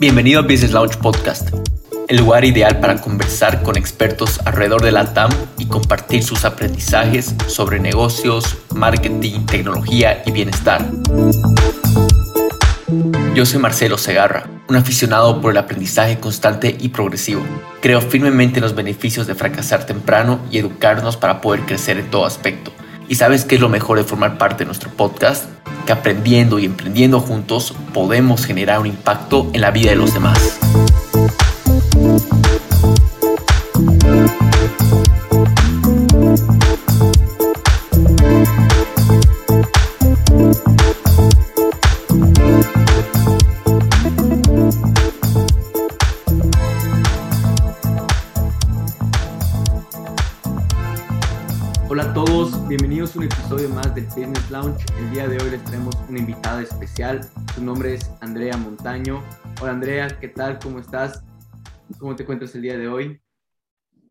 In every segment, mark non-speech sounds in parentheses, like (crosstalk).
Bienvenido a Business Launch Podcast, el lugar ideal para conversar con expertos alrededor de la TAM y compartir sus aprendizajes sobre negocios, marketing, tecnología y bienestar. Yo soy Marcelo Segarra, un aficionado por el aprendizaje constante y progresivo. Creo firmemente en los beneficios de fracasar temprano y educarnos para poder crecer en todo aspecto. ¿Y sabes qué es lo mejor de formar parte de nuestro podcast? Que aprendiendo y emprendiendo juntos podemos generar un impacto en la vida de los demás. Del Business Lounge. El día de hoy les tenemos una invitada especial. Su nombre es Andrea Montaño. Hola Andrea, ¿qué tal? ¿Cómo estás? ¿Cómo te encuentras el día de hoy?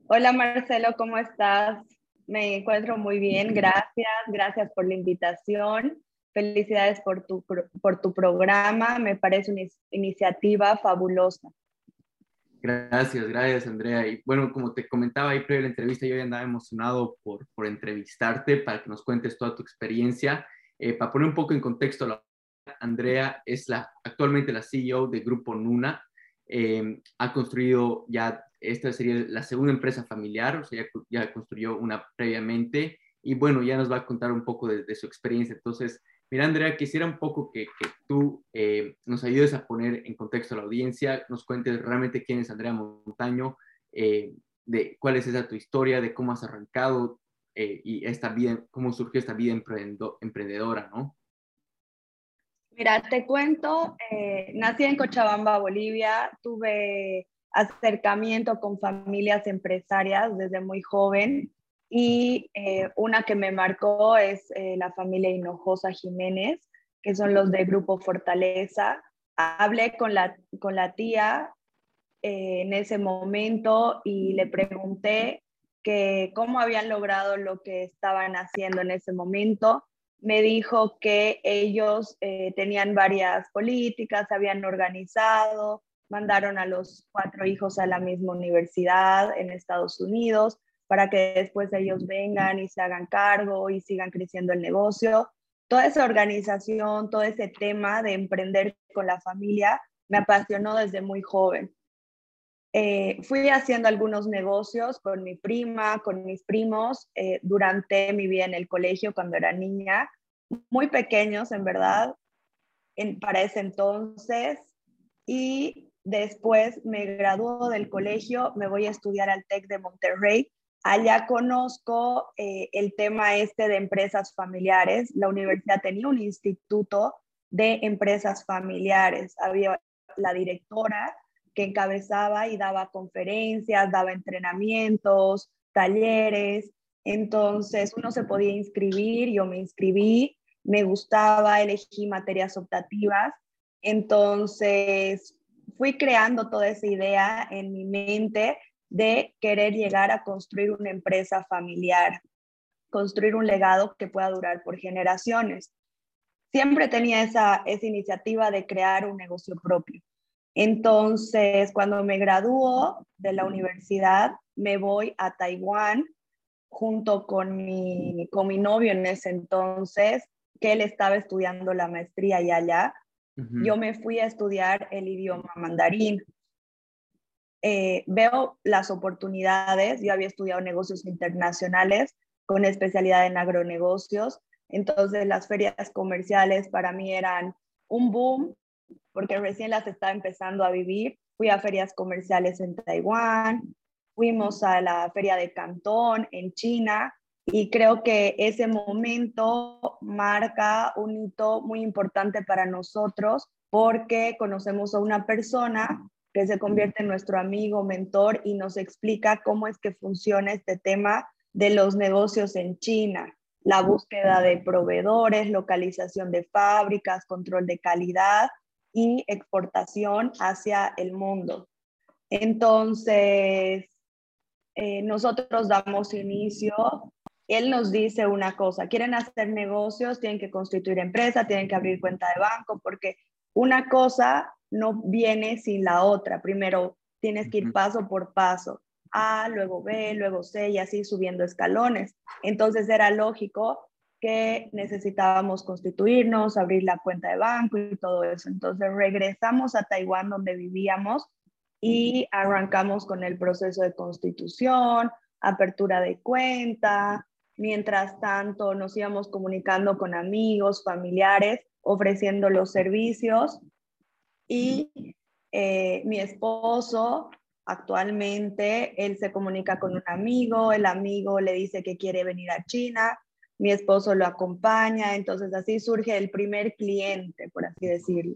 Hola Marcelo, ¿cómo estás? Me encuentro muy bien, gracias. Gracias por la invitación. Felicidades por tu, por tu programa. Me parece una iniciativa fabulosa. Gracias, gracias Andrea. Y bueno, como te comentaba ahí previo a la entrevista, yo ya andaba emocionado por, por entrevistarte para que nos cuentes toda tu experiencia. Eh, para poner un poco en contexto, Andrea es la, actualmente la CEO de Grupo Nuna. Eh, ha construido ya, esta sería la segunda empresa familiar, o sea, ya, ya, construyó una previamente. Y bueno, ya nos va a contar un poco de, de su experiencia. Entonces, Mira, Andrea, quisiera un poco que, tú eh, nos ayudes a poner en contexto a la audiencia, nos cuentes realmente quién es Andrea Montaño, eh, de cuál es esa tu historia, de cómo has arrancado eh, y esta vida, cómo surgió esta vida emprendedora, ¿no? Mira, te cuento, nací en Cochabamba, Bolivia, tuve acercamiento con familias empresarias desde muy joven y eh, una que me marcó es eh, la familia Hinojosa Jiménez, que son los de Grupo Fortaleza. Hablé con la, con la tía eh, en ese momento y le pregunté que cómo habían logrado lo que estaban haciendo en ese momento. Me dijo que ellos tenían varias políticas, habían organizado, mandaron a los cuatro hijos a la misma universidad en Estados Unidos, para que después ellos vengan y se hagan cargo y sigan creciendo el negocio. Toda esa organización, todo ese tema de emprender con la familia me apasionó desde muy joven. Eh, fui haciendo algunos negocios con mi prima, con mis primos, eh, durante mi vida en el colegio cuando era niña, muy pequeños en verdad, en, para ese entonces. Y después me graduó del colegio, me voy a estudiar al TEC de Monterrey Allá conozco eh, el tema este de empresas familiares. La universidad tenía un instituto de empresas familiares. Había la directora que encabezaba y daba conferencias, daba entrenamientos, talleres. Entonces uno se podía inscribir, yo me inscribí, me gustaba, elegí materias optativas. Entonces fui creando toda esa idea en mi mente de querer llegar a construir una empresa familiar, construir un legado que pueda durar por generaciones. Siempre tenía esa, esa iniciativa de crear un negocio propio. Entonces, cuando me graduó de la universidad, me voy a Taiwán junto con mi, con mi novio en ese entonces, que él estaba estudiando la maestría y allá. Yo me fui a estudiar el idioma mandarín. Eh, veo las oportunidades. Yo había estudiado negocios internacionales con especialidad en agronegocios. Entonces las ferias comerciales para mí eran un boom porque recién las estaba empezando a vivir. Fui a ferias comerciales en Taiwán, fuimos a la feria de Cantón en China y creo que ese momento marca un hito muy importante para nosotros porque conocemos a una persona que se convierte en nuestro amigo, mentor y nos explica cómo es que funciona este tema de los negocios en China, la búsqueda de proveedores, localización de fábricas, control de calidad y exportación hacia el mundo. Entonces, eh, nosotros damos inicio, él nos dice una cosa, quieren hacer negocios, tienen que constituir empresa, tienen que abrir cuenta de banco, porque una cosa no viene sin la otra. Primero tienes que ir paso por paso. A, luego B, luego C y así subiendo escalones. Entonces era lógico que necesitábamos constituirnos, abrir la cuenta de banco y todo eso. Entonces regresamos a Taiwán donde vivíamos y arrancamos con el proceso de constitución, apertura de cuenta. Mientras tanto, nos íbamos comunicando con amigos, familiares, ofreciendo los servicios. Y eh, mi esposo actualmente, él se comunica con un amigo, el amigo le dice que quiere venir a China, mi esposo lo acompaña, entonces así surge el primer cliente, por así decirlo.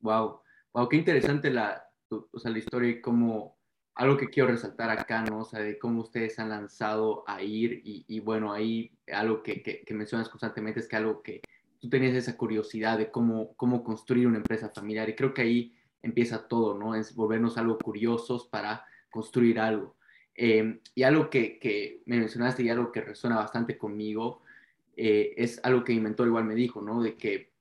Wow, wow, qué interesante la, o sea, la historia y cómo, algo que quiero resaltar acá, ¿no? O sea, de cómo ustedes han lanzado a ir y, y bueno, ahí algo que, que, que, mencionas constantemente es que algo que tú tenías esa curiosidad de cómo, cómo construir una empresa familiar y creo que ahí empieza todo, ¿no? Es volvernos algo curiosos para construir algo. Eh, y algo que, que, me mencionaste y algo que resuena bastante conmigo eh, es algo que mi mentor igual me dijo, ¿no? De que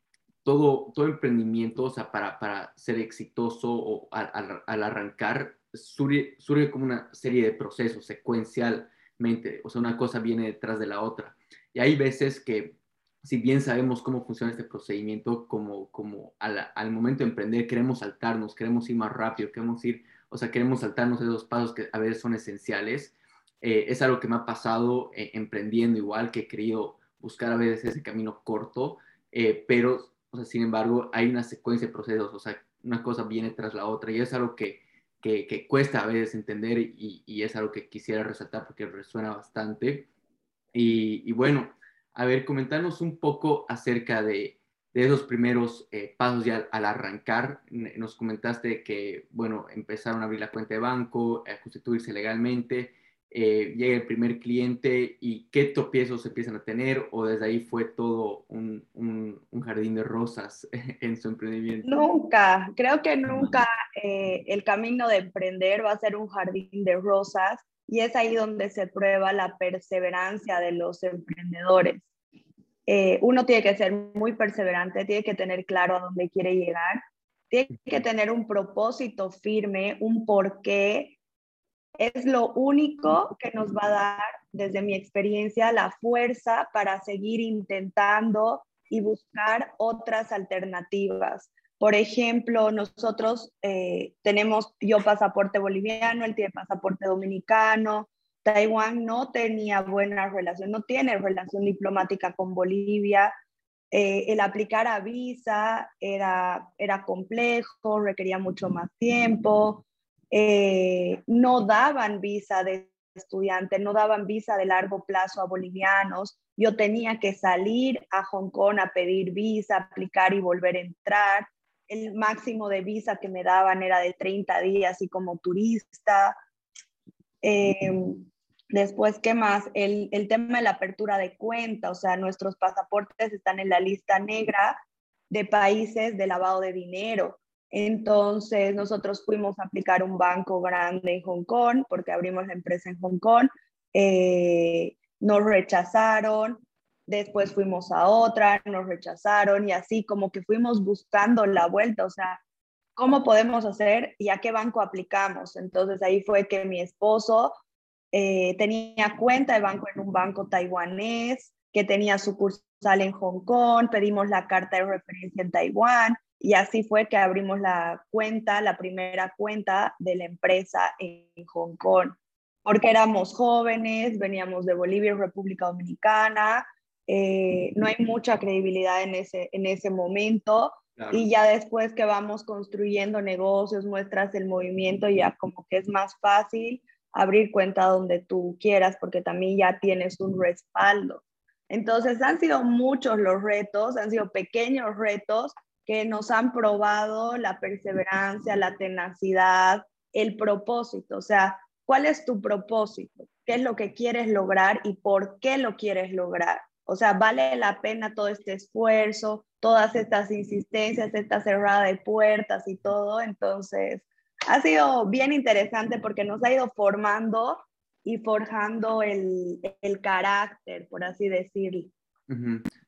todo, todo emprendimiento, o sea, para, para ser exitoso o al, al, arrancar, surge, surge, como una serie de procesos secuencialmente, o sea, una cosa viene detrás de la otra. Y hay veces que, si bien sabemos cómo funciona este procedimiento, como, como al, al momento de emprender, queremos saltarnos, queremos ir más rápido, queremos ir o sea, queremos saltarnos esos pasos que a veces son esenciales. Eh, es algo que me ha pasado eh, emprendiendo igual, que he querido buscar a veces ese camino corto, eh, pero, o sea, sin embargo, hay una secuencia de procesos, o sea, una cosa viene tras la otra y es algo que, que, que cuesta a veces entender y, y, es algo que quisiera resaltar porque resuena bastante. Y, y bueno, a ver, comentarnos un poco acerca de, de esos primeros eh, pasos ya al arrancar, nos comentaste que, bueno, empezaron a abrir la cuenta de banco, a constituirse legalmente, eh, llega el primer cliente y qué tropiezos empiezan a tener o desde ahí fue todo un, un, jardín de rosas (laughs) en su emprendimiento? Nunca, creo que nunca eh, el camino de emprender va a ser un jardín de rosas y es ahí donde se prueba la perseverancia de los emprendedores. Eh, uno tiene que ser muy perseverante, tiene que tener claro a dónde quiere llegar, tiene que tener un propósito firme, un porqué. Es lo único que nos va a dar, desde mi experiencia, la fuerza para seguir intentando y buscar otras alternativas. Por ejemplo, nosotros eh, tenemos yo pasaporte boliviano, él tiene pasaporte dominicano, Taiwán no tenía buena relación, no tiene relación diplomática con Bolivia. Eh, el aplicar a visa era, era complejo, requería mucho más tiempo. Eh, no daban visa de estudiante, no daban visa de largo plazo a bolivianos. Yo tenía que salir a Hong Kong a pedir visa, aplicar y volver a entrar. El máximo de visa que me daban era de 30 días y como turista. Eh, Después, ¿qué más? El, el, tema de la apertura de cuenta, o sea, nuestros pasaportes están en la lista negra de países de lavado de dinero. Entonces, nosotros fuimos a aplicar un banco grande en Hong Kong, porque abrimos la empresa en Hong Kong. Eh, nos rechazaron, después fuimos a otra, nos rechazaron y así como que fuimos buscando la vuelta, o sea, ¿cómo podemos hacer y a qué banco aplicamos? Entonces ahí fue que mi esposo eh, tenía cuenta de banco en un banco taiwanés, que tenía sucursal en Hong Kong, pedimos la carta de referencia en Taiwán y así fue que abrimos la cuenta, la primera cuenta de la empresa en Hong Kong, porque éramos jóvenes, veníamos de Bolivia y República Dominicana, eh, no hay mucha credibilidad en ese, en ese momento. Y ya después que vamos construyendo negocios, muestras el movimiento, ya como que es más fácil abrir cuenta donde tú quieras porque también ya tienes un respaldo. Entonces han sido muchos los retos, han sido pequeños retos que nos han probado la perseverancia, la tenacidad, el propósito. O sea, ¿cuál es tu propósito? ¿Qué es lo que quieres lograr y por qué lo quieres lograr? O sea, vale la pena todo este esfuerzo, todas estas insistencias, esta cerrada de puertas y todo. Entonces, ha sido bien interesante porque nos ha ido formando y forjando el, el carácter, por así decirlo.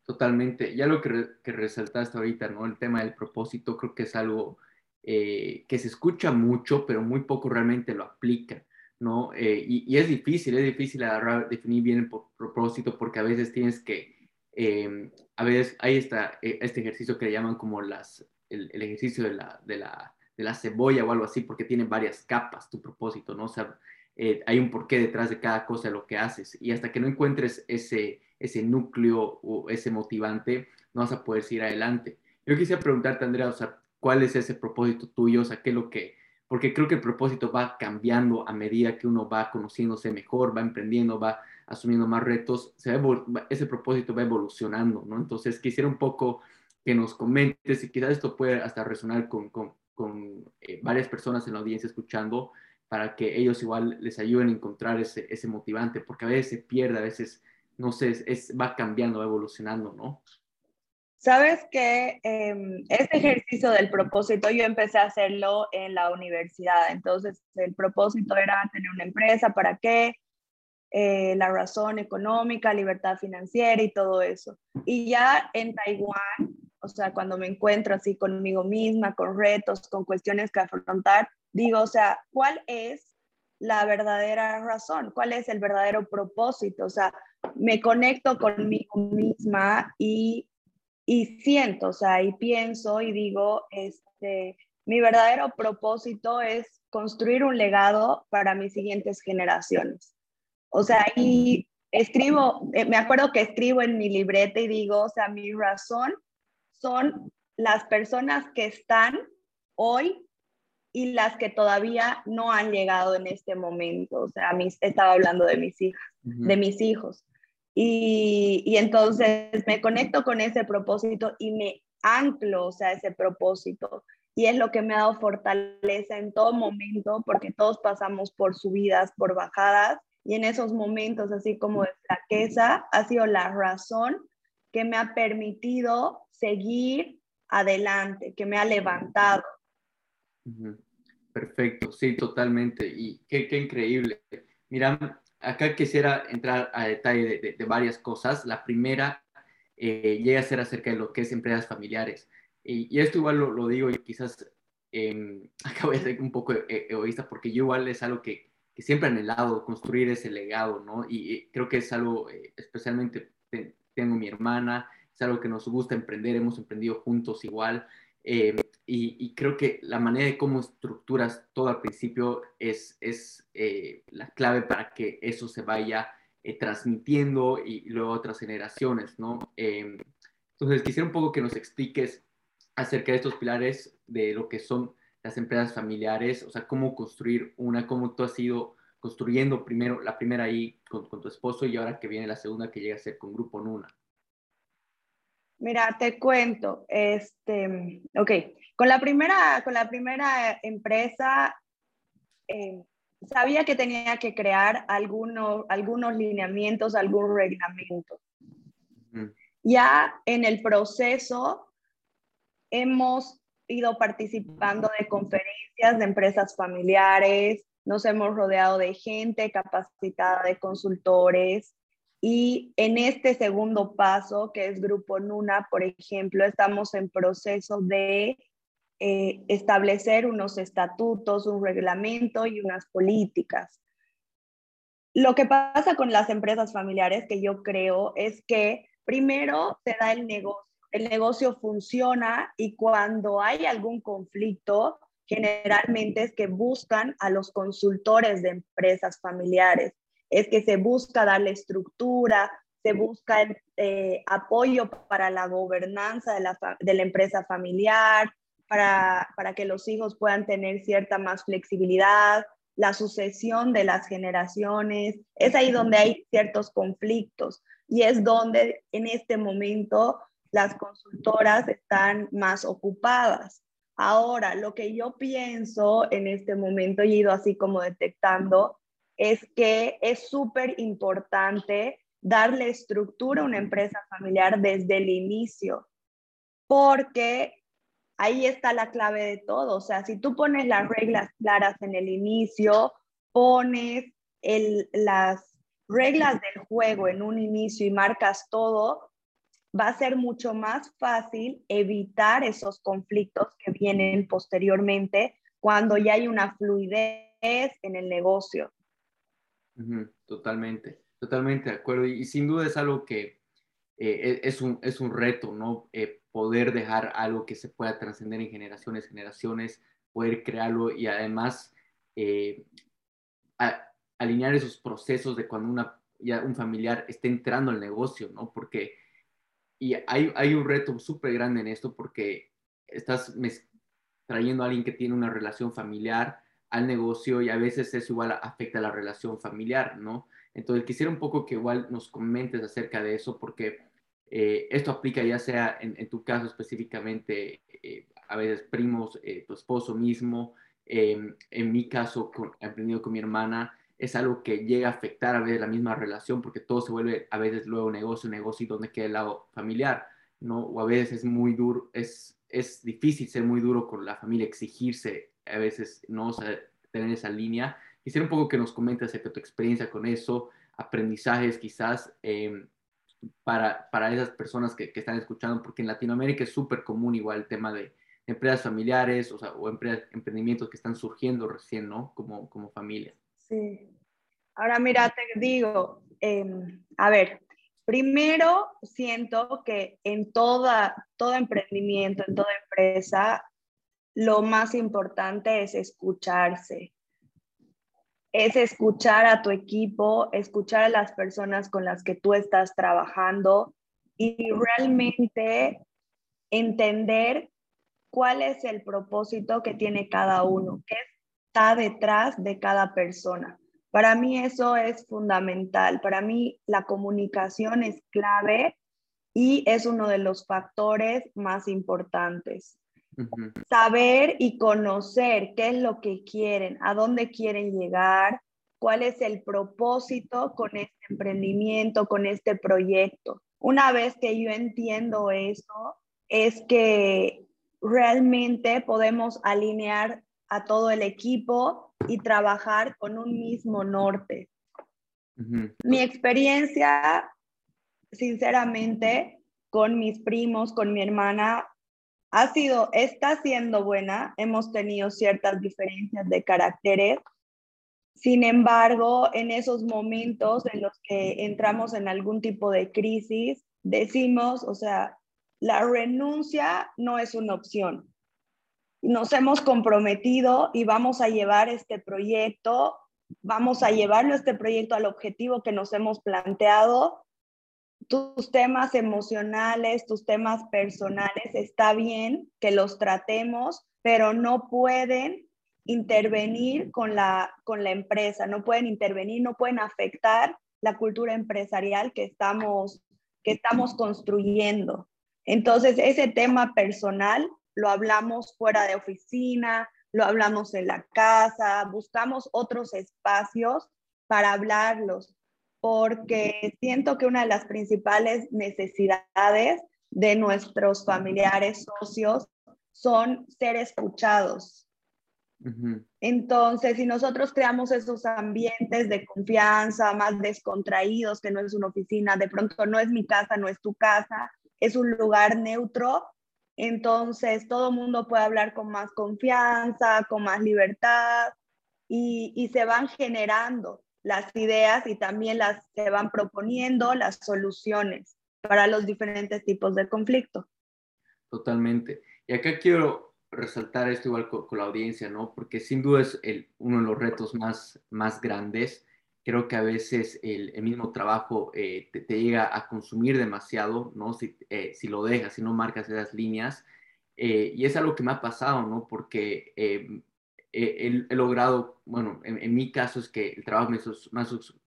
Totalmente. Ya lo que, que, resaltaste ahorita, ¿no? El tema del propósito, creo que es algo eh, que se escucha mucho, pero muy poco realmente lo aplica, ¿no? Eh, y, es difícil, es difícil definir bien el propósito porque a veces tienes que, em, a veces hay esta, e, este ejercicio que le llaman como las, el, ejercicio de la, de, la, de la cebolla o algo así, porque tiene varias capas tu propósito, ¿no? O sea, eh, hay un porqué detrás de cada cosa de lo que haces. Y hasta que no encuentres ese, ese núcleo o ese motivante, no vas a poder seguir adelante. Yo quisiera preguntarte, Andrea, o sea, ¿cuál es ese propósito tuyo? O sea, ¿qué es lo que...? Porque creo que el propósito va cambiando a medida que uno va conociéndose mejor, va emprendiendo, va asumiendo más retos, se ese propósito va evolucionando, ¿no? Entonces, quisiera un poco que nos comentes y quizás esto puede hasta resonar con, con, con eh, varias personas en la audiencia escuchando, para que ellos igual les ayuden a encontrar ese, ese motivante, porque a veces se pierde, a veces, no sé, es, va cambiando, va evolucionando, ¿no? Sabes que eh, este ejercicio del propósito yo empecé a hacerlo en la universidad, entonces el propósito era tener una empresa, ¿para qué? Eh, la razón económica, libertad financiera y todo eso. Y ya en Taiwán, o sea, cuando me encuentro así conmigo misma, con retos, con cuestiones que afrontar, Digo, o sea, ¿cuál es la verdadera razón? ¿Cuál es el verdadero propósito? O sea, me conecto conmigo misma y, y siento, o sea, y pienso y digo, este, mi verdadero propósito es construir un legado para mis siguientes generaciones. O sea, y escribo, eh, me acuerdo que escribo en mi libreta y digo, o sea, mi razón son las personas que están hoy y las que todavía no han llegado en este momento. O sea, mis, estaba hablando de mis hijas, de mis hijos. Y, y, entonces me conecto con ese propósito y me anclo, o sea, ese propósito. Y es lo que me ha dado fortaleza en todo momento, porque todos pasamos por subidas, por bajadas, y en esos momentos así como de flaqueza ha sido la razón que me ha permitido seguir adelante, que me ha levantado. Perfecto, sí, totalmente. Y qué, qué increíble. Mira, acá quisiera entrar a detalle de, varias cosas. La primera eh, llega a ser acerca de lo que es empresas familiares. Y, esto igual lo, digo y quizás eh, acabo de ser un poco e, egoísta porque yo igual es algo que, que siempre he anhelado, construir ese legado, ¿no? Y, creo que es algo, eh, especialmente tengo mi hermana, es algo que nos gusta emprender, hemos emprendido juntos igual. Eh, y, creo que la manera de cómo estructuras todo al principio es, es eh, la clave para que eso se vaya eh, transmitiendo y, luego a otras generaciones, ¿no? Em, entonces, quisiera un poco que nos expliques acerca de estos pilares de lo que son las empresas familiares, o sea, cómo construir una, cómo tú has ido construyendo primero, la primera ahí con, con tu esposo y ahora que viene la segunda que llega a ser con Grupo Nuna. Mira, te cuento, este, ok, con la primera, con la primera empresa eh, sabía que tenía que crear algunos, algunos lineamientos, algún reglamento. Ya en el proceso hemos ido participando de conferencias de empresas familiares, nos hemos rodeado de gente capacitada, de consultores, y en este segundo paso, que es Grupo Nuna, por ejemplo, estamos en proceso de eh, establecer unos estatutos, un reglamento y unas políticas. Lo que pasa con las empresas familiares, que yo creo, es que primero se da el negocio. El negocio funciona y cuando hay algún conflicto, generalmente es que buscan a los consultores de empresas familiares es que se busca darle estructura, se busca eh, apoyo para la gobernanza de la, de la empresa familiar, para, para, que los hijos puedan tener cierta más flexibilidad, la sucesión de las generaciones. Es ahí donde hay ciertos conflictos y es donde en este momento las consultoras están más ocupadas. Ahora, lo que yo pienso en este momento, he ido así como detectando, es que es súper importante darle estructura a una empresa familiar desde el inicio, porque ahí está la clave de todo. O sea, si tú pones las reglas claras en el inicio, pones las reglas del juego en un inicio y marcas todo, va a ser mucho más fácil evitar esos conflictos que vienen posteriormente cuando ya hay una fluidez en el negocio. Totalmente, totalmente de acuerdo. Y, sin duda es algo que eh, e, es, un, es un reto, ¿no? Eh, poder dejar algo que se pueda trascender en generaciones, generaciones, poder crearlo y además eh, alinear esos procesos de cuando una, ya un familiar esté entrando al negocio, ¿no? Porque y hay, hay un reto súper grande en esto porque estás trayendo a alguien que tiene una relación familiar al negocio y a veces eso igual afecta a la relación familiar, ¿no? Entonces quisiera un poco que igual nos comentes acerca de eso porque eh, esto aplica ya sea en, tu caso específicamente, eh, a veces primos, eh, tu esposo mismo, em, en mi caso, con, aprendido con mi hermana, es algo que llega a afectar a veces la misma relación porque todo se vuelve a veces luego negocio, negocio y donde queda el lado familiar, ¿no? O a veces es muy duro, es, es difícil ser muy duro con la familia, exigirse a veces, ¿no? O tener esa línea. Quisiera un poco que nos comentes acerca de tu experiencia con eso, aprendizajes quizás em, para, para esas personas que, que, están escuchando, porque en Latinoamérica es súper común igual el tema de empresas familiares o, sea, o emprendimientos que están surgiendo recién, ¿no? Como, como familia. Sí. Ahora mira, te digo, em, a ver, primero siento que en toda, todo emprendimiento, en toda empresa, lo más importante es escucharse. Es escuchar a tu equipo, escuchar a las personas con las que tú estás trabajando y realmente entender cuál es el propósito que tiene cada uno, qué está detrás de cada persona. Para mí eso es fundamental. Para mí la comunicación es clave y es uno de los factores más importantes. Saber y conocer qué es lo que quieren, a dónde quieren llegar, cuál es el propósito con este emprendimiento, con este proyecto. Una vez que yo entiendo eso, es que realmente podemos alinear a todo el equipo y trabajar con un mismo norte. Mi experiencia, sinceramente, con mis primos, con mi hermana, ha sido, está siendo buena. Hemos tenido ciertas diferencias de caracteres. Sin embargo, en esos momentos en los que entramos en algún tipo de crisis, decimos, o sea, la renuncia no es una opción. Nos hemos comprometido y vamos a llevar este proyecto, vamos a llevarlo este proyecto al objetivo que nos hemos planteado tus temas emocionales, tus temas personales, está bien que los tratemos, pero no pueden intervenir con la, con la empresa, no pueden intervenir, no pueden afectar la cultura empresarial que estamos, que estamos construyendo. Entonces, ese tema personal lo hablamos fuera de oficina, lo hablamos en la casa, buscamos otros espacios para hablarlos, porque siento que una de las principales necesidades de nuestros familiares socios son ser escuchados. Entonces, si nosotros creamos esos ambientes de confianza, más descontraídos, que no es una oficina, de pronto no es mi casa, no es tu casa, es un lugar neutro, entonces todo el mundo puede hablar con más confianza, con más libertad y, y se van generando las ideas y también las se van proponiendo las soluciones para los diferentes tipos de conflicto. Totalmente. Y acá quiero resaltar esto igual con, la audiencia, ¿no? Porque sin duda es el, uno de los retos más, más grandes. Creo que a veces el, el mismo trabajo eh, te, llega a consumir demasiado, ¿no? Si, eh, si lo dejas, si no marcas esas líneas. Eh, y es algo que me ha pasado, ¿no? Porque he, logrado, bueno, en, mi caso es que el trabajo me,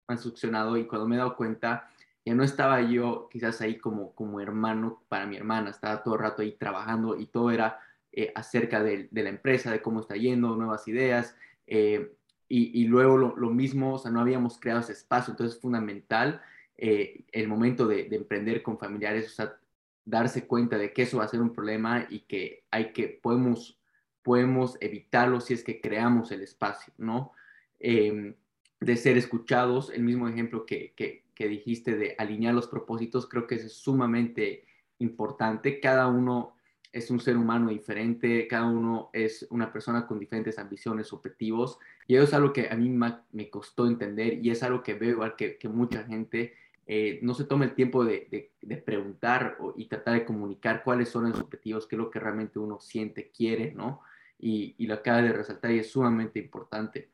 ha succionado y cuando me he dado cuenta, ya no estaba yo quizás ahí como, como hermano para mi hermana, estaba todo el rato ahí trabajando y todo era eh, acerca de, la empresa, de cómo está yendo, nuevas ideas. Eh, y, luego lo, mismo, o sea, no habíamos creado ese espacio, entonces es fundamental eh, el momento de, de, emprender con familiares, o sea, darse cuenta de que eso va a ser un problema y que hay que, podemos podemos evitarlo si es que creamos el espacio, ¿no? Em, de ser escuchados, el mismo ejemplo que, que, dijiste de alinear los propósitos, creo que es sumamente importante. Cada uno es un ser humano diferente, cada uno es una persona con diferentes ambiciones, objetivos, y eso es algo que a mí me costó entender y es algo que veo igual que, que mucha gente eh, no se toma el tiempo de, preguntar y tratar de comunicar cuáles son los objetivos, qué es lo que realmente uno siente, quiere, ¿no? Y, lo acaba de resaltar y es sumamente importante.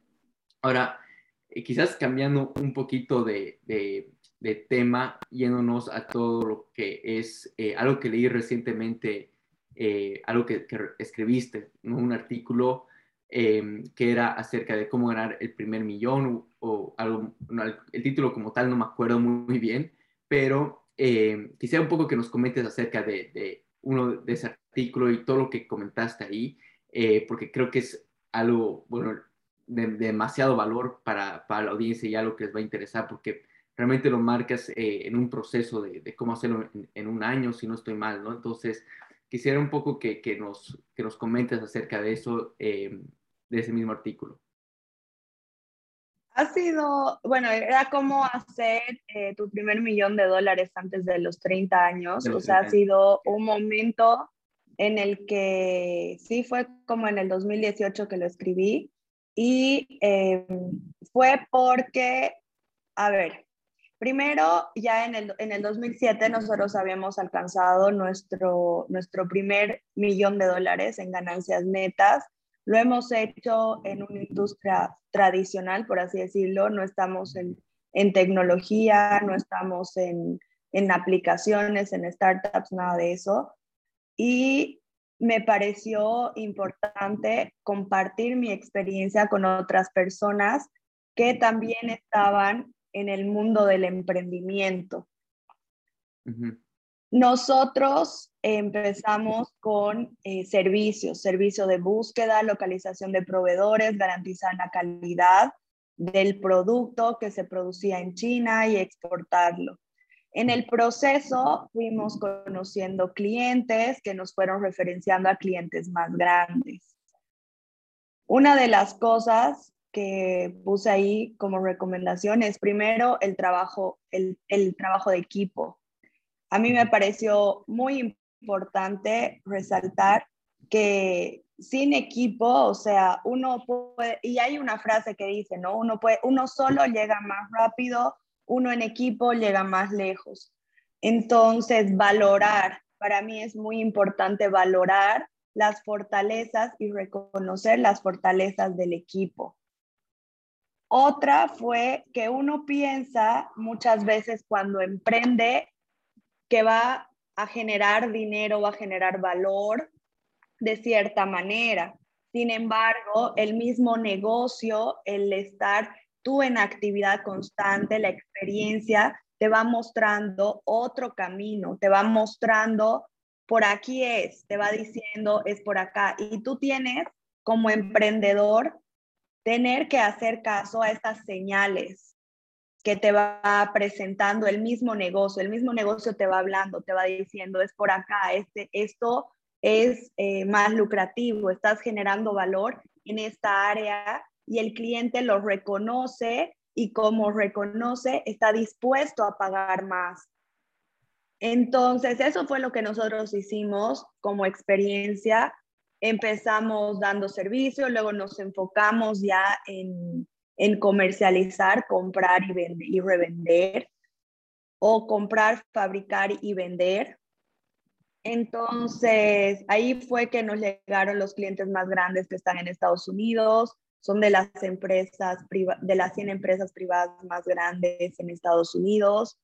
Ahora, eh, quizás cambiando un poquito de, tema, yéndonos a todo lo que es eh, algo que leí recientemente, algo que, escribiste, un artículo Em, que era acerca de cómo ganar el primer millón o, algo, el título como tal no me acuerdo muy, bien, pero eh, quisiera un poco que nos comentes acerca de, uno de ese artículo y todo lo que comentaste ahí, eh, porque creo que es algo, bueno, de, demasiado valor para, para, la audiencia y algo que les va a interesar, porque realmente lo marcas eh, en un proceso de, cómo hacerlo en, un año, si no estoy mal, ¿no? Entonces, quisiera un poco que, que nos, que nos comentes acerca de eso, eh, de ese mismo artículo? Ha sido, bueno, era como hacer eh, tu primer millón de dólares antes de los 30 años. o sea, ha sido un momento en el que sí fue como en el 2018 que lo escribí y eh, fue porque, a ver, primero ya en el, en el 2007 nosotros habíamos alcanzado nuestro, nuestro primer millón de dólares en ganancias netas lo hemos hecho en una industria tradicional, por así decirlo, no estamos en, tecnología, no estamos en, en aplicaciones, en startups, nada de eso. Y me pareció importante compartir mi experiencia con otras personas que también estaban en el mundo del emprendimiento. Nosotros empezamos con eh, servicios, servicio de búsqueda, localización de proveedores, garantizar la calidad del producto que se producía en China y exportarlo. En el proceso fuimos conociendo clientes que nos fueron referenciando a clientes más grandes. Una de las cosas que puse ahí como recomendación es primero el trabajo, el, el trabajo de equipo a mí me pareció muy importante resaltar que sin equipo, o sea, uno puede, y hay una frase que dice, ¿no? Uno, puede, uno solo llega más rápido, uno en equipo llega más lejos. Entonces, valorar, para mí es muy importante valorar las fortalezas y reconocer las fortalezas del equipo. Otra fue que uno piensa muchas veces cuando emprende que va a generar dinero, va a generar valor de cierta manera. Sin embargo, el mismo negocio, el estar tú en actividad constante, la experiencia, te va mostrando otro camino, te va mostrando por aquí es, te va diciendo es por acá. Y tú tienes como emprendedor tener que hacer caso a estas señales, que te va presentando el mismo negocio, el mismo negocio te va hablando, te va diciendo, es por acá, este, esto es eh, más lucrativo, estás generando valor en esta área y el cliente lo reconoce y como reconoce, está dispuesto a pagar más. Entonces, eso fue lo que nosotros hicimos como experiencia. Empezamos dando servicio, luego nos enfocamos ya en, en comercializar, comprar y, vender, y revender, o comprar, fabricar y vender. Entonces, ahí fue que nos llegaron los clientes más grandes que están en Estados Unidos, son de las empresas, de las 100 empresas privadas más grandes en Estados Unidos.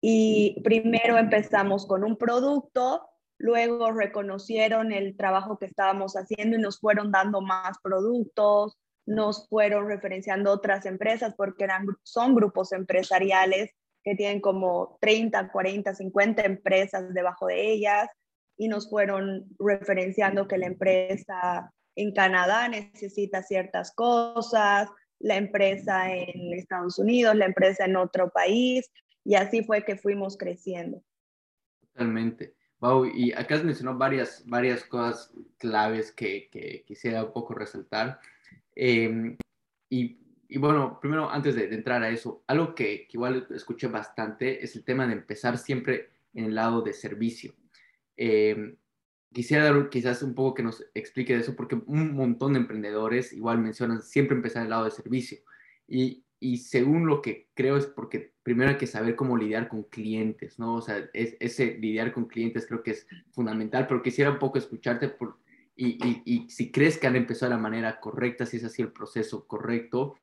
Y primero empezamos con un producto, luego reconocieron el trabajo que estábamos haciendo y nos fueron dando más productos, nos fueron referenciando otras empresas porque eran, son grupos empresariales que tienen como 30, 40, 50 empresas debajo de ellas y nos fueron referenciando que la empresa en Canadá necesita ciertas cosas, la empresa en Estados Unidos, la empresa en otro país y así fue que fuimos creciendo. Totalmente. Wow, y acá has mencionado varias, varias cosas claves que, que quisiera un poco resaltar. Em, y, bueno, primero, antes de, entrar a eso, algo que, igual escuché bastante es el tema de empezar siempre en el lado de servicio. Eh, quisiera dar quizás un poco que nos explique de eso, porque un montón de emprendedores igual mencionan siempre empezar el lado de servicio. Y, y según lo que creo es porque primero hay que saber cómo lidiar con clientes, ¿no? O sea, es, ese lidiar con clientes creo que es fundamental, pero quisiera un poco escucharte por, y, y, si crees que han empezado de la manera correcta, si es así el proceso correcto,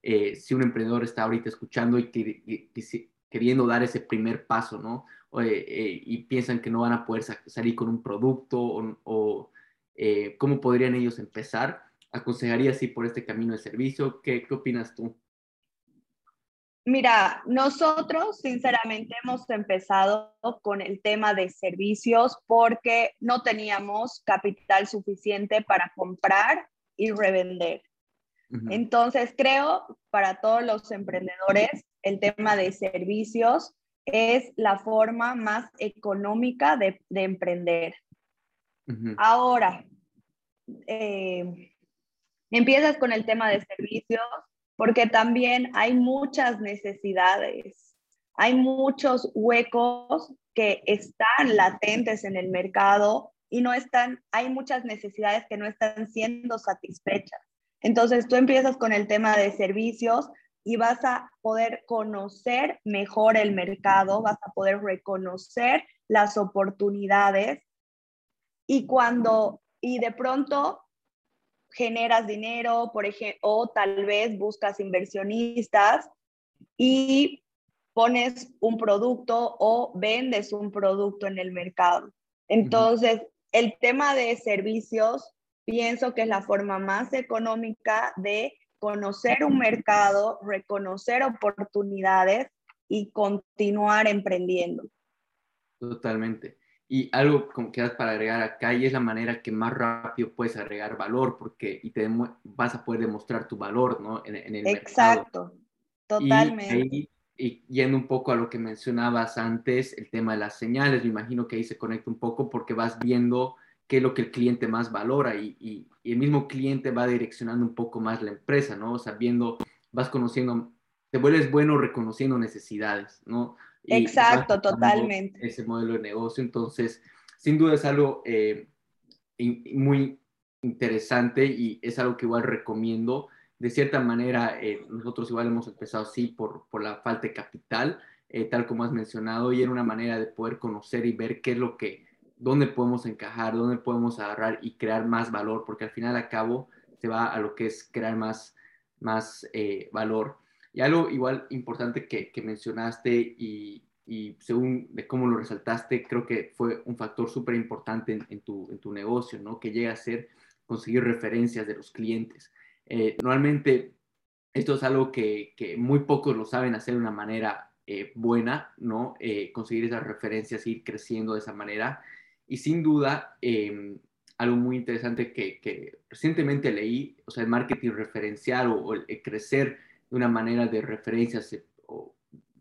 eh, si un emprendedor está ahorita escuchando y, queriendo dar ese primer paso, ¿no? Eh, y piensan que no van a poder salir con un producto o, eh, cómo podrían ellos empezar. ¿Aconsejaría así por este camino de servicio? ¿Qué, qué opinas tú? Mira, nosotros sinceramente hemos empezado con el tema de servicios porque no teníamos capital suficiente para comprar y revender. Entonces, creo para todos los emprendedores, el tema de servicios es la forma más económica de, emprender. Ahora, eh, empiezas con el tema de servicios porque también hay muchas necesidades, hay muchos huecos que están latentes en el mercado y no están, hay muchas necesidades que no están siendo satisfechas. Entonces tú empiezas con el tema de servicios y vas a poder conocer mejor el mercado, vas a poder reconocer las oportunidades y cuando, y de pronto generas dinero, por ejemplo, o tal vez buscas inversionistas y pones un producto o vendes un producto en el mercado. Entonces, el tema de servicios pienso que es la forma más económica de conocer un mercado, reconocer oportunidades y continuar emprendiendo. Totalmente. Y algo como que das para agregar acá y es la manera que más rápido puedes agregar valor porque y te vas a poder demostrar tu valor, ¿no? En, el Exacto, totalmente. Y, yendo un poco a lo que mencionabas antes, el tema de las señales, me imagino que ahí se conecta un poco porque vas viendo qué es lo que el cliente más valora y, el mismo cliente va direccionando un poco más la empresa, ¿no? O sea, viendo, vas conociendo, te vuelves bueno reconociendo necesidades, ¿no? Exacto, totalmente. Ese modelo de negocio, entonces, sin duda es algo eh, muy interesante y es algo que igual recomiendo. De cierta manera, eh, nosotros igual hemos empezado así por, por la falta de capital, eh, tal como has mencionado, y era una manera de poder conocer y ver qué es lo que dónde podemos encajar, dónde podemos agarrar y crear más valor, porque al final a cabo se va a lo que es crear más, más eh, valor. Y algo igual importante que, que mencionaste y, y, según de cómo lo resaltaste, creo que fue un factor súper importante en, tu, en, tu, negocio, ¿no? Que llega a ser conseguir referencias de los clientes. Eh, normalmente esto es algo que, que, muy pocos lo saben hacer de una manera eh, buena, ¿no? conseguir esas referencias, ir creciendo de esa manera. Y sin duda, em, algo muy interesante que, recientemente leí, o sea, el marketing referencial o, el, crecer de una manera de referencias eh, o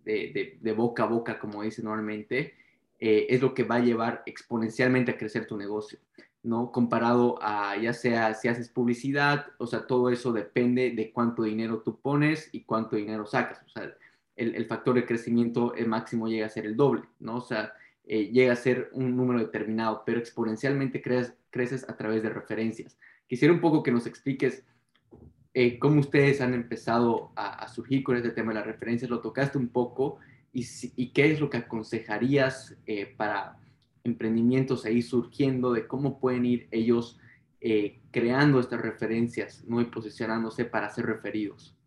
de, de, boca a boca, como dice normalmente, eh, es lo que va a llevar exponencialmente a crecer tu negocio, ¿no? Comparado a ya sea si haces publicidad, o sea, todo eso depende de cuánto dinero tú pones y cuánto dinero sacas, o sea, el, el factor de crecimiento el máximo llega a ser el doble, ¿no? O sea, eh, llega a ser un número determinado, pero exponencialmente creces a través de referencias. Quisiera un poco que nos expliques eh, cómo ustedes han empezado a, surgir con este tema de las referencias, lo tocaste un poco, y, qué es lo que aconsejarías eh, para emprendimientos ahí surgiendo, de cómo pueden ir ellos creando estas referencias ¿no? y posicionándose para ser referidos.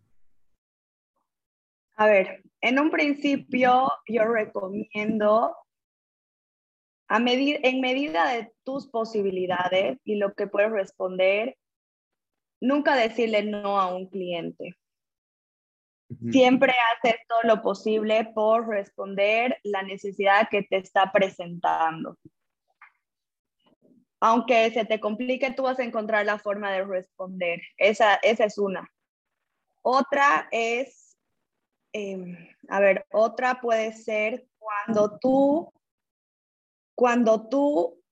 A ver, en un principio yo recomiendo en medida de tus posibilidades y lo que puedes responder, nunca decirle no a un cliente. Siempre haces todo lo posible por responder la necesidad que te está presentando. Aunque se te complique, tú vas a encontrar la forma de responder. Esa, esa es una. Otra es, em, a ver, otra puede ser cuando tú cuando tú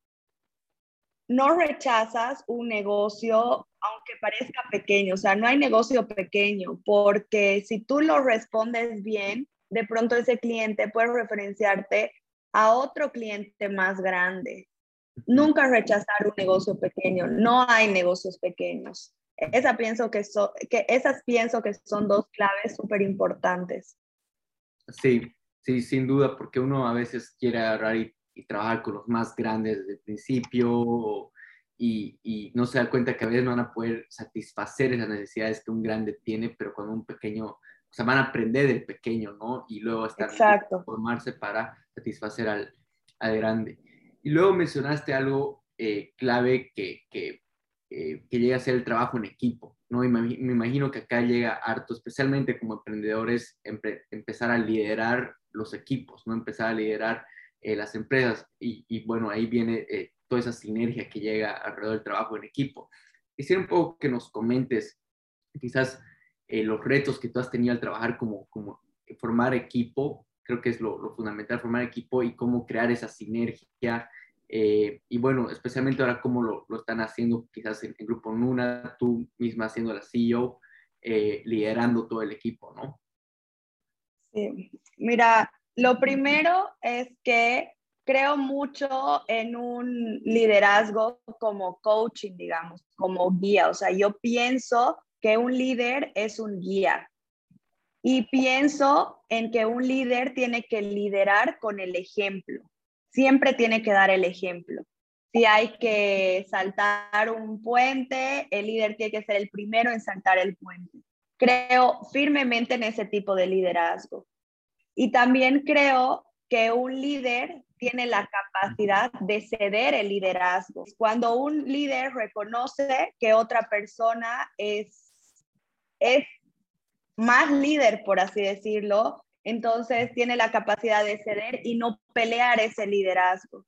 no rechazas un negocio, aunque parezca pequeño, o sea, no hay negocio pequeño, porque si tú lo respondes bien, de pronto ese cliente puede referenciarte a otro cliente más grande. Nunca rechazar un negocio pequeño. No hay negocios pequeños. Esa pienso que, que esas pienso que son dos claves súper importantes. Sí, sí, sin duda, porque uno a veces quiere agarrar y, trabajar con los más grandes desde el principio y, y, no se da cuenta que a veces no van a poder satisfacer esas necesidades que un grande tiene, pero cuando un pequeño, o sea, van a aprender del pequeño, ¿no? Y luego estar formarse para satisfacer al, al grande. Y luego mencionaste algo eh, clave que, que eh, que llega a ser el trabajo en equipo, ¿no? Y me, imagino que acá llega harto, especialmente como emprendedores, empezar a liderar los equipos, ¿no? Empezar a liderar eh, las empresas y, bueno, ahí viene eh, toda esa sinergia que llega alrededor del trabajo en equipo. Quisiera un poco que nos comentes quizás los retos que tú has tenido al trabajar como, como formar equipo, creo que es lo, fundamental, formar equipo y cómo crear esa sinergia eh, y bueno, especialmente ahora cómo lo, lo están haciendo quizás en, el Grupo Nuna, tú misma siendo la CEO, eh, liderando todo el equipo, ¿no? Sí, mira, lo primero es que creo mucho en un liderazgo como coaching, digamos, como guía. O sea, yo pienso que un líder es un guía. Y pienso en que un líder tiene que liderar con el ejemplo siempre tiene que dar el ejemplo. Si hay que saltar un puente, el líder tiene que ser el primero en saltar el puente. Creo firmemente en ese tipo de liderazgo. Y también creo que un líder tiene la capacidad de ceder el liderazgo. Cuando un líder reconoce que otra persona es, es más líder, por así decirlo, entonces tiene la capacidad de ceder y no pelear ese liderazgo.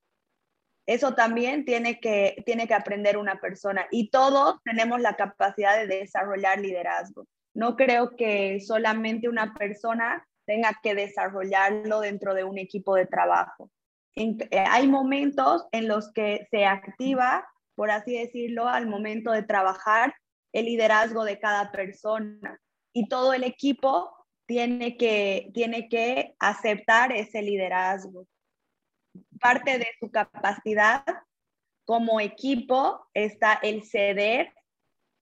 Eso también tiene que, tiene que aprender una persona y todos tenemos la capacidad de desarrollar liderazgo. No creo que solamente una persona tenga que desarrollarlo dentro de un equipo de trabajo. Eh, hay momentos en los que se activa, por así decirlo, al momento de trabajar el liderazgo de cada persona y todo el equipo tiene que, tiene que aceptar ese liderazgo. Parte de su capacidad como equipo está el ceder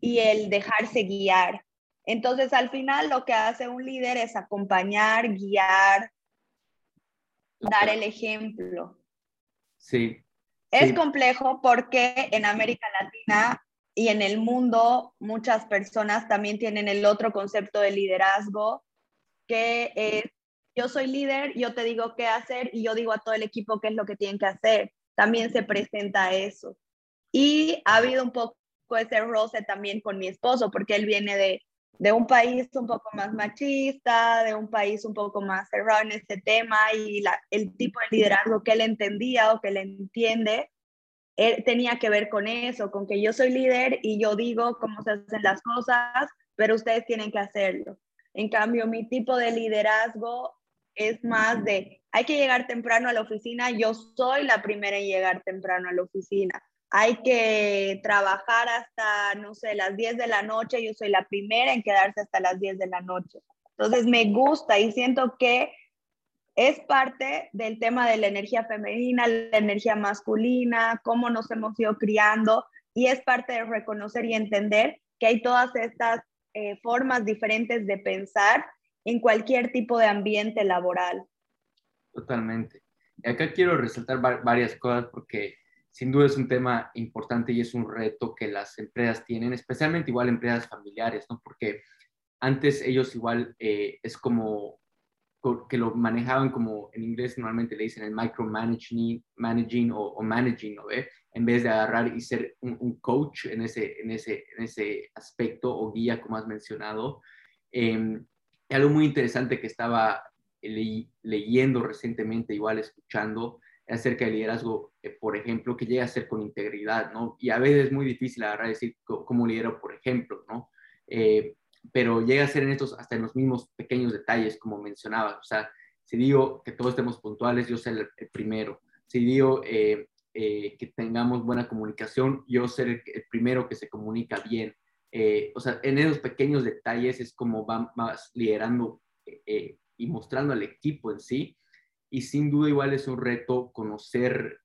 y el dejarse guiar. Entonces, al final, lo que hace un líder es acompañar, guiar, dar el ejemplo. Sí. Es complejo porque en América Latina y en el mundo muchas personas también tienen el otro concepto de liderazgo que es, yo soy líder, yo te digo qué hacer y yo digo a todo el equipo qué es lo que tienen que hacer. También se presenta eso. Y ha habido un poco ese roce también con mi esposo, porque él viene de, de un país un poco más machista, de un país un poco más cerrado en este tema y la, el tipo de liderazgo que él entendía o que él entiende él tenía que ver con eso, con que yo soy líder y yo digo cómo se hacen las cosas, pero ustedes tienen que hacerlo. En cambio, mi tipo de liderazgo es más de, hay que llegar temprano a la oficina, yo soy la primera en llegar temprano a la oficina. Hay que trabajar hasta, no sé, las 10 de la noche, yo soy la primera en quedarse hasta las 10 de la noche. Entonces me gusta y siento que es parte del tema de la energía femenina, la energía masculina, cómo nos hemos ido criando y es parte de reconocer y entender que hay todas estas eh, formas diferentes de pensar en cualquier tipo de ambiente laboral. Totalmente. Y acá quiero resaltar varias cosas porque sin duda es un tema importante y es un reto que las empresas tienen, especialmente igual empresas familiares, ¿no? Porque antes ellos igual eh, es como que lo manejaban como en inglés normalmente le dicen el micromanaging managing o, o managing, ¿no? En vez de agarrar y ser un, coach en ese, en, ese, en ese aspecto o guía, como has mencionado. Eh, algo muy interesante que estaba leyendo recientemente, igual escuchando, acerca del liderazgo, eh, por ejemplo, que llega a ser con integridad, ¿no? Y a veces es muy difícil agarrar decir cómo lidero, por ejemplo, ¿no? Eh, pero llega a ser en estos, hasta en los mismos pequeños detalles, como mencionaba. O sea, si digo que todos estemos puntuales, yo ser el, primero. Si digo eh, eh, que tengamos buena comunicación, yo ser el, primero que se comunica bien. Eh, o sea, en esos pequeños detalles es como va más liderando y mostrando al equipo en sí. Y sin duda igual es un reto conocer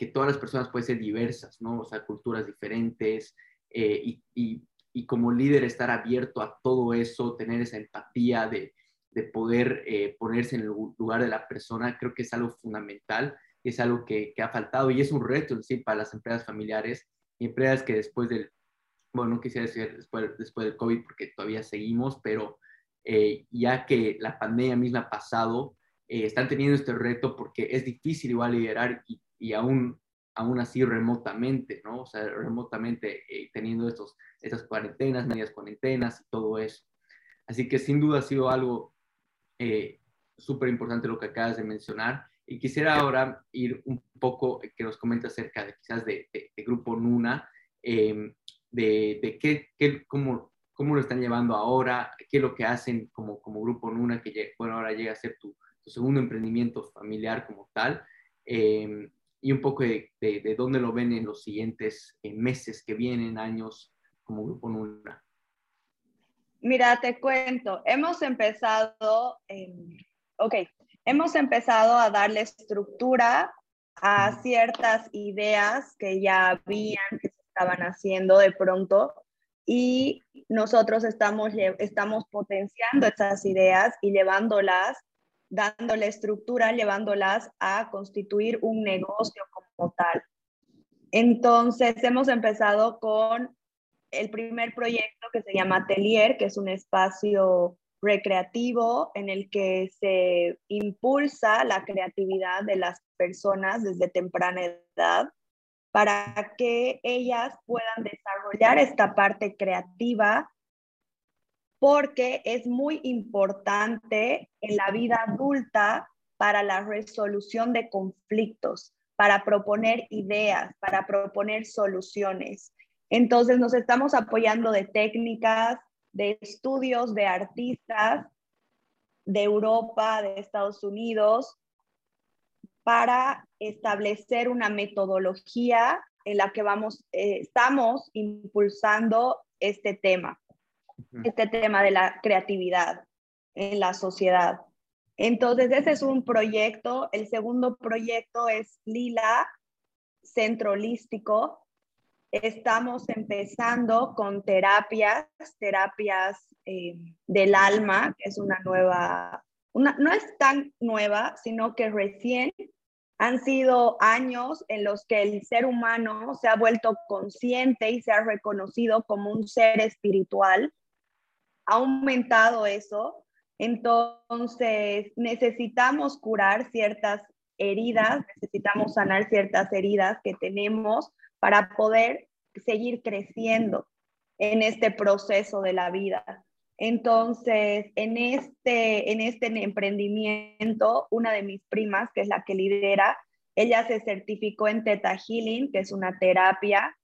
que todas las personas pueden ser diversas, ¿no? O sea, culturas diferentes eh, y, y, y, como líder estar abierto a todo eso, tener esa empatía de, de poder eh, ponerse en el lugar de la persona, creo que es algo fundamental, es algo que, que, ha faltado y es un reto en sí para las empresas familiares y empresas que después del, bueno, no quisiera decir después, después del COVID porque todavía seguimos, pero eh, ya que la pandemia misma ha pasado, eh, están teniendo este reto porque es difícil igual liderar y, y aún, aún así remotamente, ¿no? O sea, remotamente eh, teniendo estos, estas cuarentenas, medias cuarentenas y todo eso. Así que sin duda ha sido algo súper importante lo que acabas de mencionar. Y quisiera ahora ir un poco, que nos comente acerca de quizás de, de, de Grupo Nuna, eh, de, de qué, qué, cómo, cómo lo están llevando ahora, qué es lo que hacen como, como Grupo Nuna, que bueno, ahora llega a ser tu, segundo emprendimiento familiar como tal, eh, y un poco de, de, de, dónde lo ven en los siguientes eh, meses que vienen, años como Grupo Nuna. Mira, te cuento, hemos empezado, eh, ok, hemos empezado a darle estructura a ciertas ideas que ya habían, que estaban haciendo de pronto y nosotros estamos, estamos potenciando esas ideas y llevándolas, dándole estructura, llevándolas a constituir un negocio como tal. Entonces, hemos empezado con el primer proyecto que se llama Atelier, que es un espacio recreativo en el que se impulsa la creatividad de las personas desde temprana edad para que ellas puedan desarrollar esta parte creativa porque es muy importante en la vida adulta para la resolución de conflictos, para proponer ideas, para proponer soluciones. Entonces nos estamos apoyando de técnicas, de estudios de artistas de Europa, de Estados Unidos, para establecer una metodología en la que vamos, eh, estamos impulsando este tema, este tema de la creatividad en la sociedad. Entonces, ese es un proyecto. El segundo proyecto es Lila, Centro Holístico. Estamos empezando con terapias, terapias eh, del alma, que es una nueva, una, no es tan nueva, sino que recién han sido años en los que el ser humano se ha vuelto consciente y se ha reconocido como un ser espiritual. Ha aumentado eso. Entonces, necesitamos curar ciertas heridas, necesitamos sanar ciertas heridas que tenemos para poder seguir creciendo en este proceso de la vida. Entonces, en este, en este emprendimiento, una de mis primas, que es la que lidera, ella se certificó en Theta Healing, que es una terapia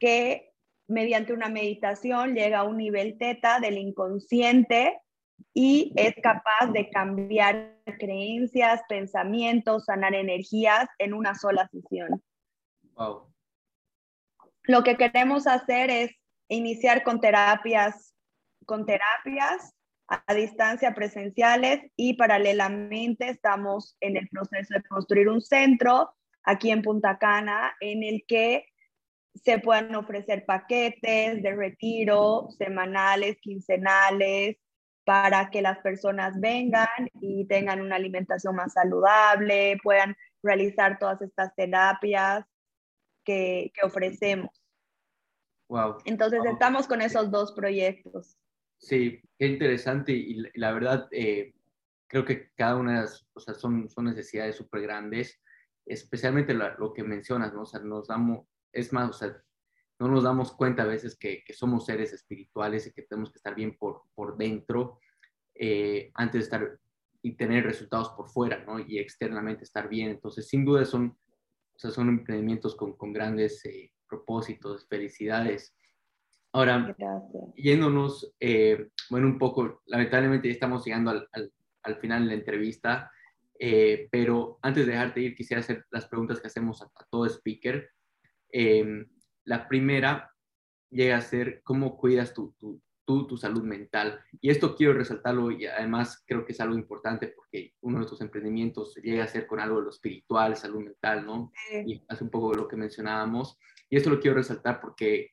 que mediante una meditación llega a un nivel teta del inconsciente y es capaz de cambiar creencias, pensamientos, sanar energías en una sola sesión. Wow. Lo que queremos hacer es iniciar con terapias con terapias a distancia presenciales y paralelamente estamos en el proceso de construir un centro aquí en Punta Cana en el que se puedan ofrecer paquetes de retiro semanales, quincenales, para que las personas vengan y tengan una alimentación más saludable, puedan realizar todas estas terapias que, que ofrecemos. Wow. Entonces wow. estamos con esos dos proyectos. Sí, qué interesante y, la verdad eh, creo que cada una de las, o sea, son, son necesidades súper grandes, especialmente lo, lo, que mencionas, ¿no? O sea, nos damos, es más, o sea, no nos damos cuenta a veces que, que somos seres espirituales y que tenemos que estar bien por, por dentro eh, antes de estar y tener resultados por fuera, ¿no? Y externamente estar bien. Entonces, sin duda son, o sea, son emprendimientos con, con grandes eh, propósitos, felicidades. Ahora, Gracias. yéndonos, eh, bueno, un poco, lamentablemente ya estamos llegando al, al, al final de la entrevista, eh, pero antes de dejarte ir, quisiera hacer las preguntas que hacemos a, a todo speaker. Eh, la primera llega a ser, ¿cómo cuidas tu, tu, salud mental. Y esto quiero resaltarlo y además creo que es algo importante porque uno de estos emprendimientos llega a ser con algo de lo espiritual, salud mental, ¿no? Y hace un poco de lo que mencionábamos. Y esto lo quiero resaltar porque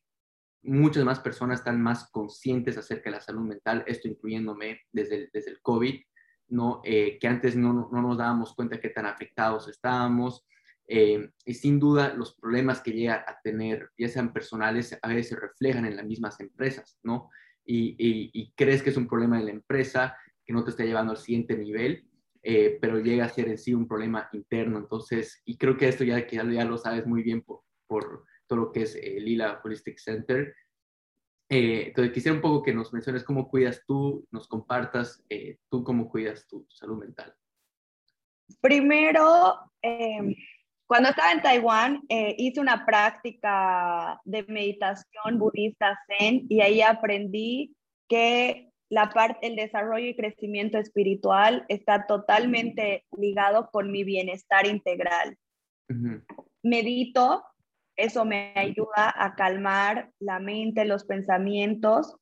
muchas más personas están más conscientes acerca de la salud mental, esto incluyéndome desde el, desde el COVID, ¿no? Eh, que antes no, no, nos dábamos cuenta qué tan afectados estábamos. Eh, y sin duda los problemas que llega a tener, ya sean personales, a veces se reflejan en las mismas empresas, ¿no? Y, y, crees que es un problema de la empresa que no te está llevando al siguiente nivel, eh, pero llega a ser en sí un problema interno. Entonces, y creo que esto ya, que ya, lo sabes muy bien por, por todo lo que es el Lila Holistic Center. Eh, entonces, quisiera un poco que nos menciones cómo cuidas tú, nos compartas eh, tú cómo cuidas tu, salud mental. Primero, em, cuando estaba en Taiwán, eh, hice una práctica de meditación budista zen y ahí aprendí que la parte, el desarrollo y crecimiento espiritual está totalmente ligado con mi bienestar integral. Medito eso me ayuda a calmar la mente, los pensamientos,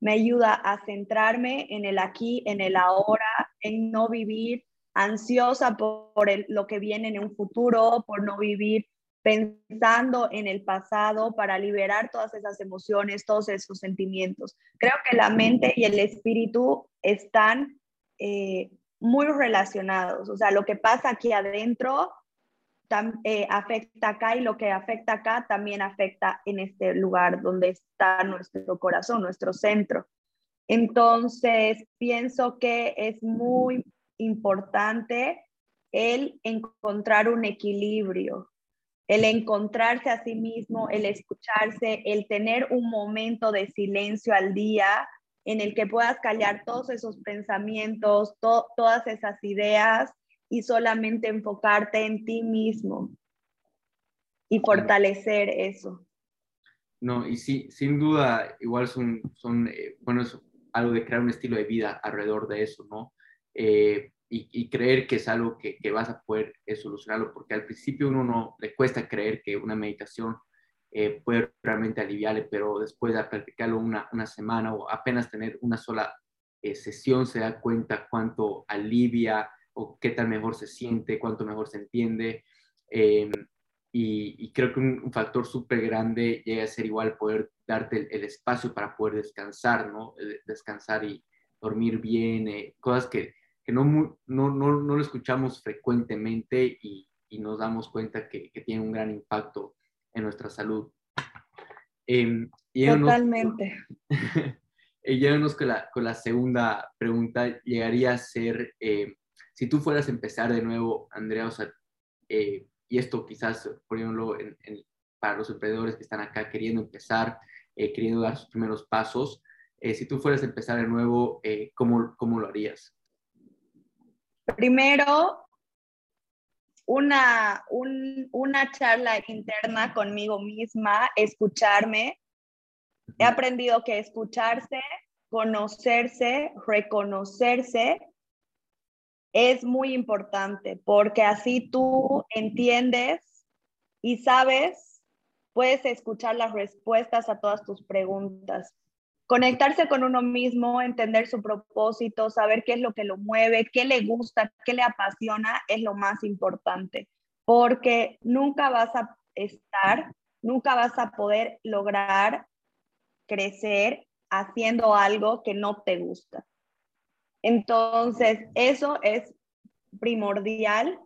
me ayuda a centrarme en el aquí, en el ahora, en no vivir ansiosa por, lo que viene en un futuro, por no vivir pensando en el pasado para liberar todas esas emociones, todos esos sentimientos. Creo que la mente y el espíritu están eh, muy relacionados. O sea, lo que pasa aquí adentro eh, afecta acá y lo que afecta acá también afecta en este lugar donde está nuestro corazón, nuestro centro. Entonces, pienso que es muy importante el encontrar un equilibrio, el encontrarse a sí mismo, el escucharse, el tener un momento de silencio al día en el que puedas callar todos esos pensamientos, todas esas ideas y solamente enfocarte en ti mismo y fortalecer eso. No, y sí, sin duda, igual son, son eh, bueno, es algo de crear un estilo de vida alrededor de eso, ¿no? Eh, y, creer que es algo que, que vas a poder eh, solucionarlo, porque al principio uno no le cuesta creer que una meditación puede realmente aliviarle, pero después de practicarlo una, una semana o apenas tener una sola sesión se da cuenta cuánto alivia, o qué tan mejor se siente, cuánto mejor se entiende. Em, y, creo que un, factor súper grande llega a ser igual poder darte el, espacio para poder descansar, ¿no? Eh, descansar y dormir bien, eh, cosas que, que no, no, no, no, lo escuchamos frecuentemente y, y nos damos cuenta que, que, tiene un gran impacto en nuestra salud. Eh, Totalmente. (laughs) y llévanos con la, con la segunda pregunta, llegaría a ser, em, si tú fueras a empezar de nuevo, Andrea, o sea, eh, y esto quizás poniéndolo en, para los emprendedores que están acá queriendo empezar, eh, queriendo dar sus primeros pasos, eh, si tú fueras a empezar de nuevo, ¿cómo, ¿cómo lo harías? Primero, una, una charla interna conmigo misma, escucharme. He aprendido que escucharse, conocerse, reconocerse es muy importante porque así tú entiendes y sabes, puedes escuchar las respuestas a todas tus preguntas. Conectarse con uno mismo, entender su propósito, saber qué es lo que lo mueve, qué le gusta, qué le apasiona, es lo más importante, porque nunca vas a estar, nunca vas a poder lograr crecer haciendo algo que no te gusta. Entonces, eso es primordial,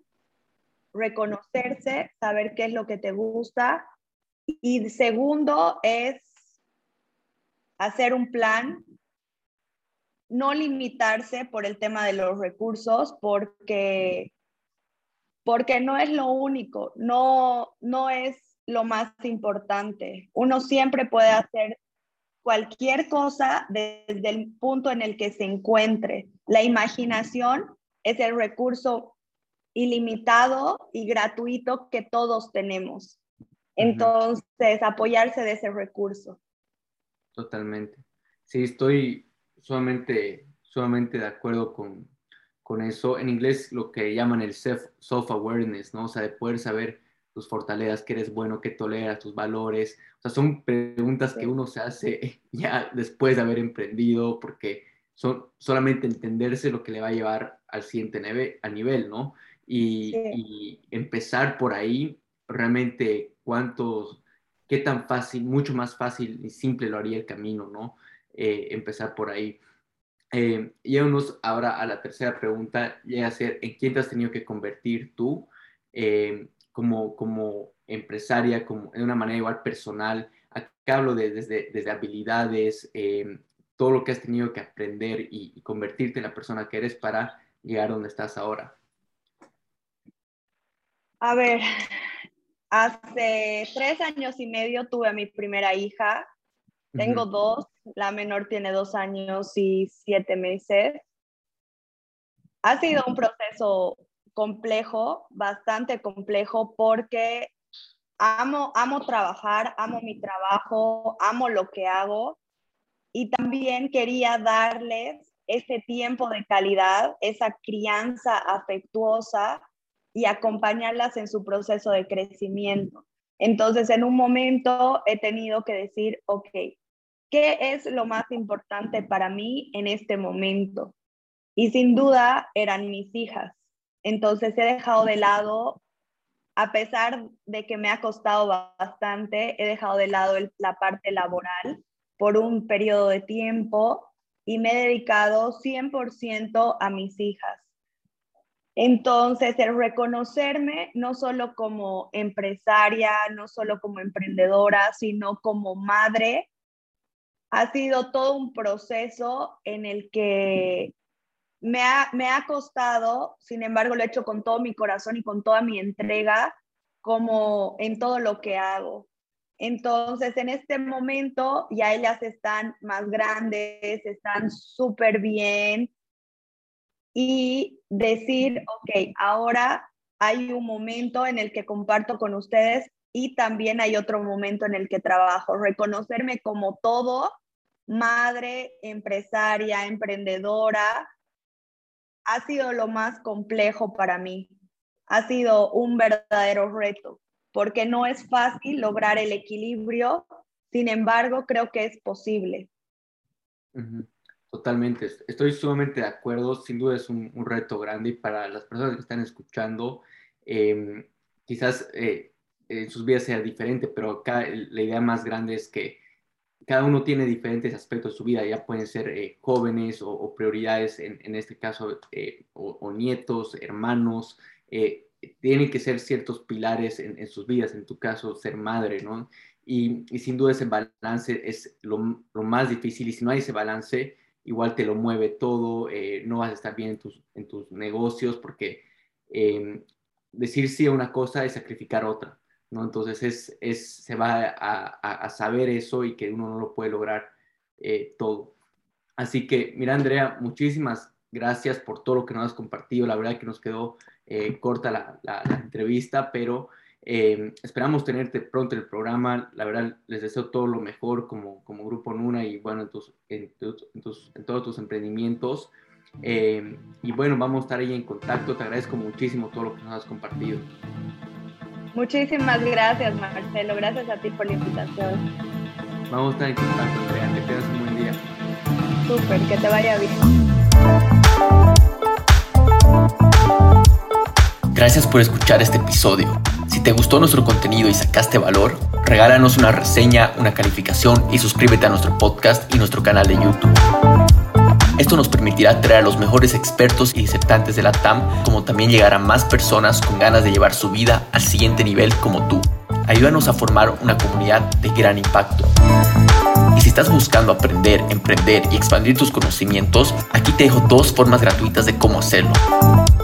reconocerse, saber qué es lo que te gusta. Y segundo es hacer un plan, no limitarse por el tema de los recursos, porque, porque no es lo único, no, no es lo más importante. Uno siempre puede hacer cualquier cosa desde el punto en el que se encuentre. La imaginación es el recurso ilimitado y gratuito que todos tenemos. Entonces, apoyarse de ese recurso. Totalmente. Sí, estoy sumamente, sumamente de acuerdo con, con eso. En inglés lo que llaman el self-awareness, ¿no? O sea, de poder saber tus fortalezas, qué eres bueno, qué toleras, tus valores. O sea, son preguntas que uno se hace (laughs) ya después de haber emprendido, porque son solamente entenderse lo que le va a llevar al siguiente nivel, a nivel ¿no? Y, y, empezar por ahí, realmente cuántos, qué tan fácil, mucho más fácil y simple lo haría el camino, ¿no? Eh, empezar por ahí. Eh, llegamos ahora a la tercera pregunta, llega a ser, ¿en quién te has tenido que convertir tú eh, como, como empresaria, como de una manera igual personal? Acá hablo de, desde, desde habilidades, eh, todo lo que has tenido que aprender y, y, convertirte en la persona que eres para llegar a donde estás ahora. A ver, hace tres años y medio tuve a mi primera hija. Tengo dos, la menor tiene dos años y siete meses. Ha sido un proceso complejo, bastante complejo, porque amo, amo trabajar, amo mi trabajo, amo lo que hago. Y también quería darles ese tiempo de calidad, esa crianza afectuosa y acompañarlas en su proceso de crecimiento. Entonces, en un momento he tenido que decir, ok, ¿Qué es lo más importante para mí en este momento? Y sin duda eran mis hijas. Entonces he dejado de lado, a pesar de que me ha costado bastante, he dejado de lado la parte laboral por un periodo de tiempo y me he dedicado 100% a mis hijas. Entonces, el reconocerme no solo como empresaria, no solo como emprendedora, sino como madre, ha sido todo un proceso en el que me ha, me ha costado, sin embargo lo he hecho con todo mi corazón y con toda mi entrega, como en todo lo que hago. Entonces, en este momento ya ellas están más grandes, están súper bien y decir, ok, ahora hay un momento en el que comparto con ustedes y también hay otro momento en el que trabajo, reconocerme como todo, madre, empresaria, emprendedora, ha sido lo más complejo para mí. Ha sido un verdadero reto, porque no es fácil lograr el equilibrio, sin embargo, creo que es posible. Totalmente, estoy sumamente de acuerdo, sin duda es un, reto grande y para las personas que están escuchando, em, quizás eh, en sus vidas sea diferente, pero acá la idea más grande es que cada uno tiene diferentes aspectos de su vida, ya pueden ser eh, jóvenes o, prioridades, en, este caso, eh, o, nietos, hermanos, eh, tienen que ser ciertos pilares en, sus vidas, en tu caso, ser madre, ¿no? Y, sin duda ese balance es lo, más difícil y si no hay ese balance, igual te lo mueve todo, no vas a estar bien en tus, en tus negocios porque decir sí a una cosa es sacrificar otra. ¿no? Entonces es, es, se va a, a, saber eso y que uno no lo puede lograr eh, todo. Así que, mira, Andrea, muchísimas gracias por todo lo que nos has compartido. La verdad que nos quedó eh, corta la, la, entrevista, pero eh, esperamos tenerte pronto en el programa. La verdad, les deseo todo lo mejor como, como Grupo Nuna y bueno, en, tus, en, tus, en, todos tus emprendimientos. y bueno, vamos a estar ahí en contacto. Te agradezco muchísimo todo lo que nos has compartido. Muchísimas gracias, Marcelo. Gracias a ti por la invitación. Vamos a estar en contacto, Andrea. Que tengas un buen día. Súper, que te vaya bien. Gracias por escuchar este episodio. Si te gustó nuestro contenido y sacaste valor, regálanos una reseña, una calificación y suscríbete a nuestro podcast y nuestro canal de YouTube. Esto nos permitirá traer a los mejores expertos y disertantes de la TAM, como también llegar a más personas con ganas de llevar su vida al siguiente nivel como tú. Ayúdanos a formar una comunidad de gran impacto. Y si estás buscando aprender, emprender y expandir tus conocimientos, aquí te dejo dos formas gratuitas de cómo hacerlo.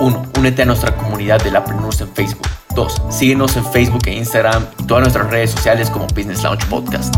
1. Únete a nuestra comunidad de Lapreneurs en Facebook. 2. Síguenos en Facebook e Instagram y todas nuestras redes sociales como Business Launch Podcast.